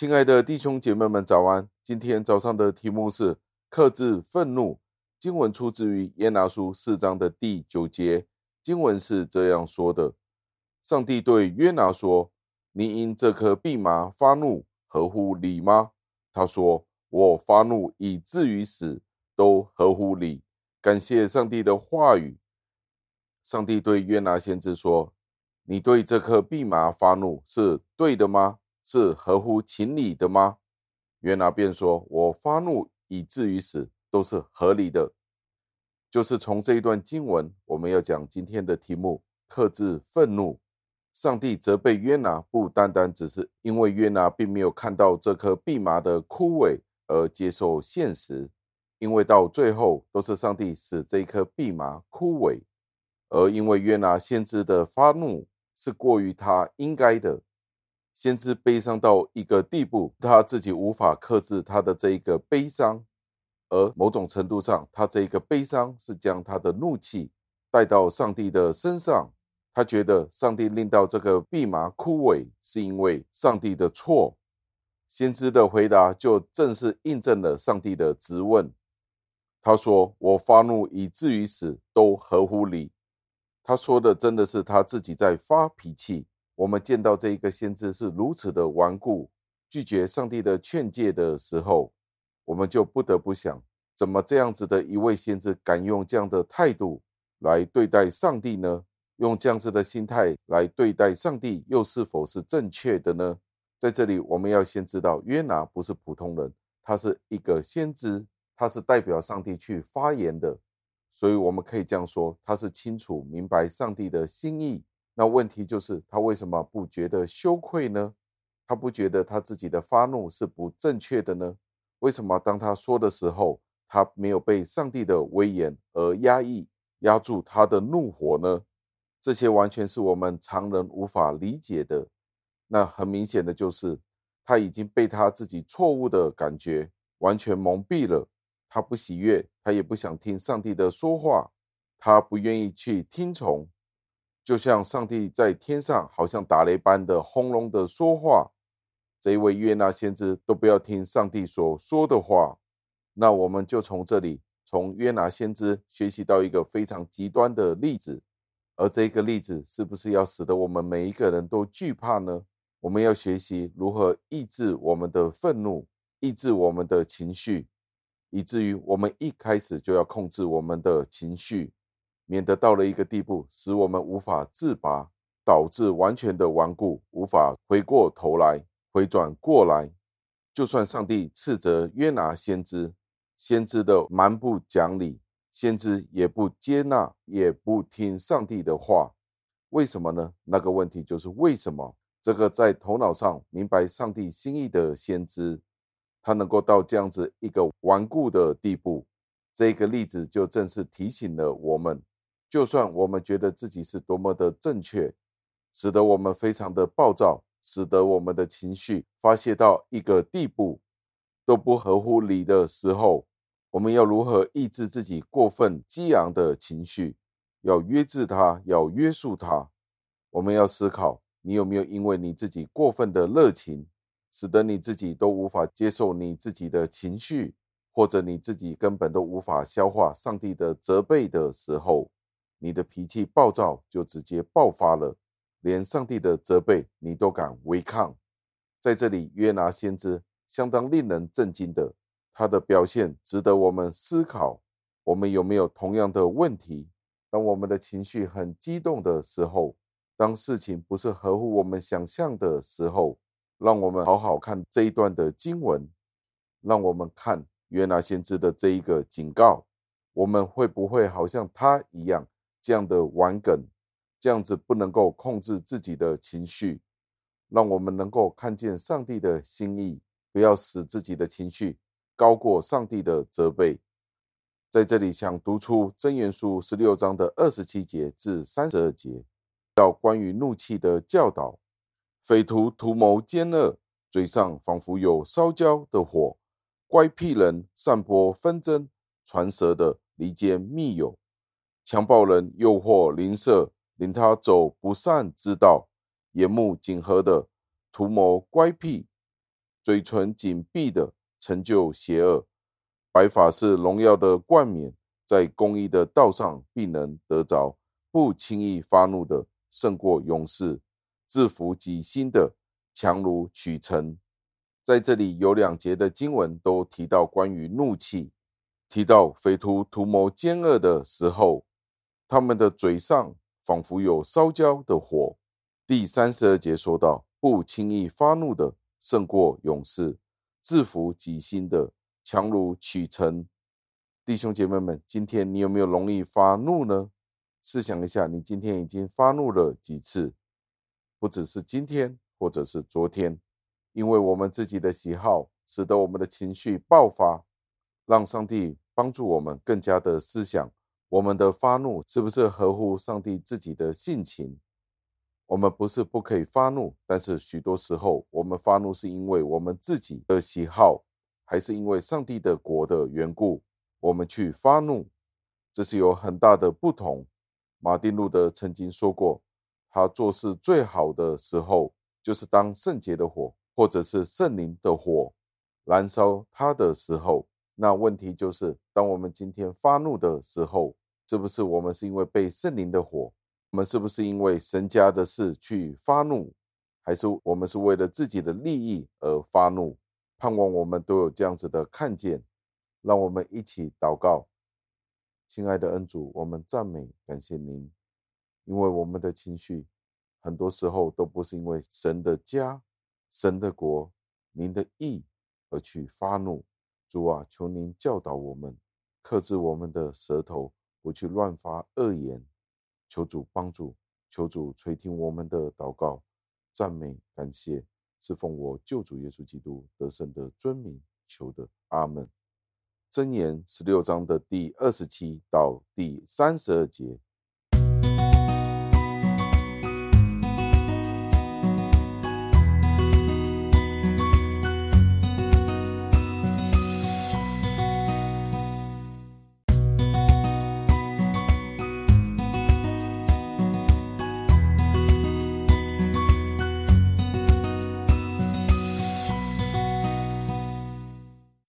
亲爱的弟兄姐妹们，早安！今天早上的题目是克制愤怒。经文出自于约拿书四章的第九节，经文是这样说的：上帝对约拿说：“你因这颗蓖麻发怒，合乎理吗？”他说：“我发怒以至于死，都合乎理。”感谢上帝的话语。上帝对约拿先知说：“你对这颗蓖麻发怒是对的吗？”是合乎情理的吗？约拿便说：“我发怒以至于死，都是合理的。”就是从这一段经文，我们要讲今天的题目：克制愤怒。上帝责备约拿，不单单只是因为约拿并没有看到这颗蓖麻的枯萎而接受现实，因为到最后都是上帝使这一颗蓖麻枯萎，而因为约拿先知的发怒是过于他应该的。先知悲伤到一个地步，他自己无法克制他的这一个悲伤，而某种程度上，他这一个悲伤是将他的怒气带到上帝的身上。他觉得上帝令到这个蓖麻枯萎，是因为上帝的错。先知的回答就正是印证了上帝的质问。他说：“我发怒以至于死，都合乎理。”他说的真的是他自己在发脾气。我们见到这一个先知是如此的顽固，拒绝上帝的劝诫的时候，我们就不得不想：怎么这样子的一位先知敢用这样的态度来对待上帝呢？用这样子的心态来对待上帝，又是否是正确的呢？在这里，我们要先知道，约拿不是普通人，他是一个先知，他是代表上帝去发言的，所以我们可以这样说，他是清楚明白上帝的心意。那问题就是他为什么不觉得羞愧呢？他不觉得他自己的发怒是不正确的呢？为什么当他说的时候，他没有被上帝的威严而压抑、压住他的怒火呢？这些完全是我们常人无法理解的。那很明显的就是他已经被他自己错误的感觉完全蒙蔽了。他不喜悦，他也不想听上帝的说话，他不愿意去听从。就像上帝在天上，好像打雷般的轰隆的说话，这一位约拿先知都不要听上帝所说的话。那我们就从这里，从约拿先知学习到一个非常极端的例子，而这个例子是不是要使得我们每一个人都惧怕呢？我们要学习如何抑制我们的愤怒，抑制我们的情绪，以至于我们一开始就要控制我们的情绪。免得到了一个地步，使我们无法自拔，导致完全的顽固，无法回过头来，回转过来。就算上帝斥责约拿先知，先知的蛮不讲理，先知也不接纳，也不听上帝的话。为什么呢？那个问题就是为什么这个在头脑上明白上帝心意的先知，他能够到这样子一个顽固的地步？这个例子就正是提醒了我们。就算我们觉得自己是多么的正确，使得我们非常的暴躁，使得我们的情绪发泄到一个地步都不合乎理的时候，我们要如何抑制自己过分激昂的情绪？要约制它，要约束它。我们要思考，你有没有因为你自己过分的热情，使得你自己都无法接受你自己的情绪，或者你自己根本都无法消化上帝的责备的时候？你的脾气暴躁，就直接爆发了，连上帝的责备你都敢违抗。在这里，约拿先知相当令人震惊的，他的表现值得我们思考。我们有没有同样的问题？当我们的情绪很激动的时候，当事情不是合乎我们想象的时候，让我们好好看这一段的经文，让我们看约拿先知的这一个警告，我们会不会好像他一样？这样的玩梗，这样子不能够控制自己的情绪，让我们能够看见上帝的心意，不要使自己的情绪高过上帝的责备。在这里，想读出真言书十六章的二十七节至三十二节，到关于怒气的教导。匪徒图谋奸恶，嘴上仿佛有烧焦的火；乖僻人散播纷争，传舌的离间密友。强暴人诱惑邻舍，领他走不善之道；眼目紧合的图谋乖僻，嘴唇紧闭的成就邪恶，白发是荣耀的冠冕，在公义的道上必能得着。不轻易发怒的胜过勇士，制服己心的强如取城。在这里有两节的经文都提到关于怒气，提到匪徒图谋奸恶的时候，他们的嘴上仿佛有烧焦的火。第三十二节说到，不轻易发怒的胜过勇士，制服己心的强如取城。弟兄姐妹们，今天你有没有容易发怒呢？试想一下，你今天已经发怒了几次？不只是今天，或者是昨天，因为我们自己的喜好，使得我们的情绪爆发。让上帝帮助我们更加的思想，我们的发怒是不是合乎上帝自己的性情？我们不是不可以发怒，但是许多时候，我们发怒是因为我们自己的喜好，还是因为上帝的国的缘故，我们去发怒，这是有很大的不同。马丁路德曾经说过，他做事最好的时候，就是当圣洁的火，或者是圣灵的火燃烧他的时候。那问题就是，当我们今天发怒的时候，是不是我们是因为被圣灵的火？我们是不是因为神家的事去发怒？还是我们是为了自己的利益而发怒？盼望我们都有这样子的看见。让我们一起祷告。亲爱的恩主，我们赞美感谢您，因为我们的情绪很多时候都不是因为神的家、神的国、您的义而去发怒。主啊，求您教导我们，克制我们的舌头，不去乱发恶言。求主帮助，求主垂听我们的祷告，赞美感谢，是奉我救主耶稣基督得胜的尊名求的，阿门。箴言十六章的第二十七到第三十二节，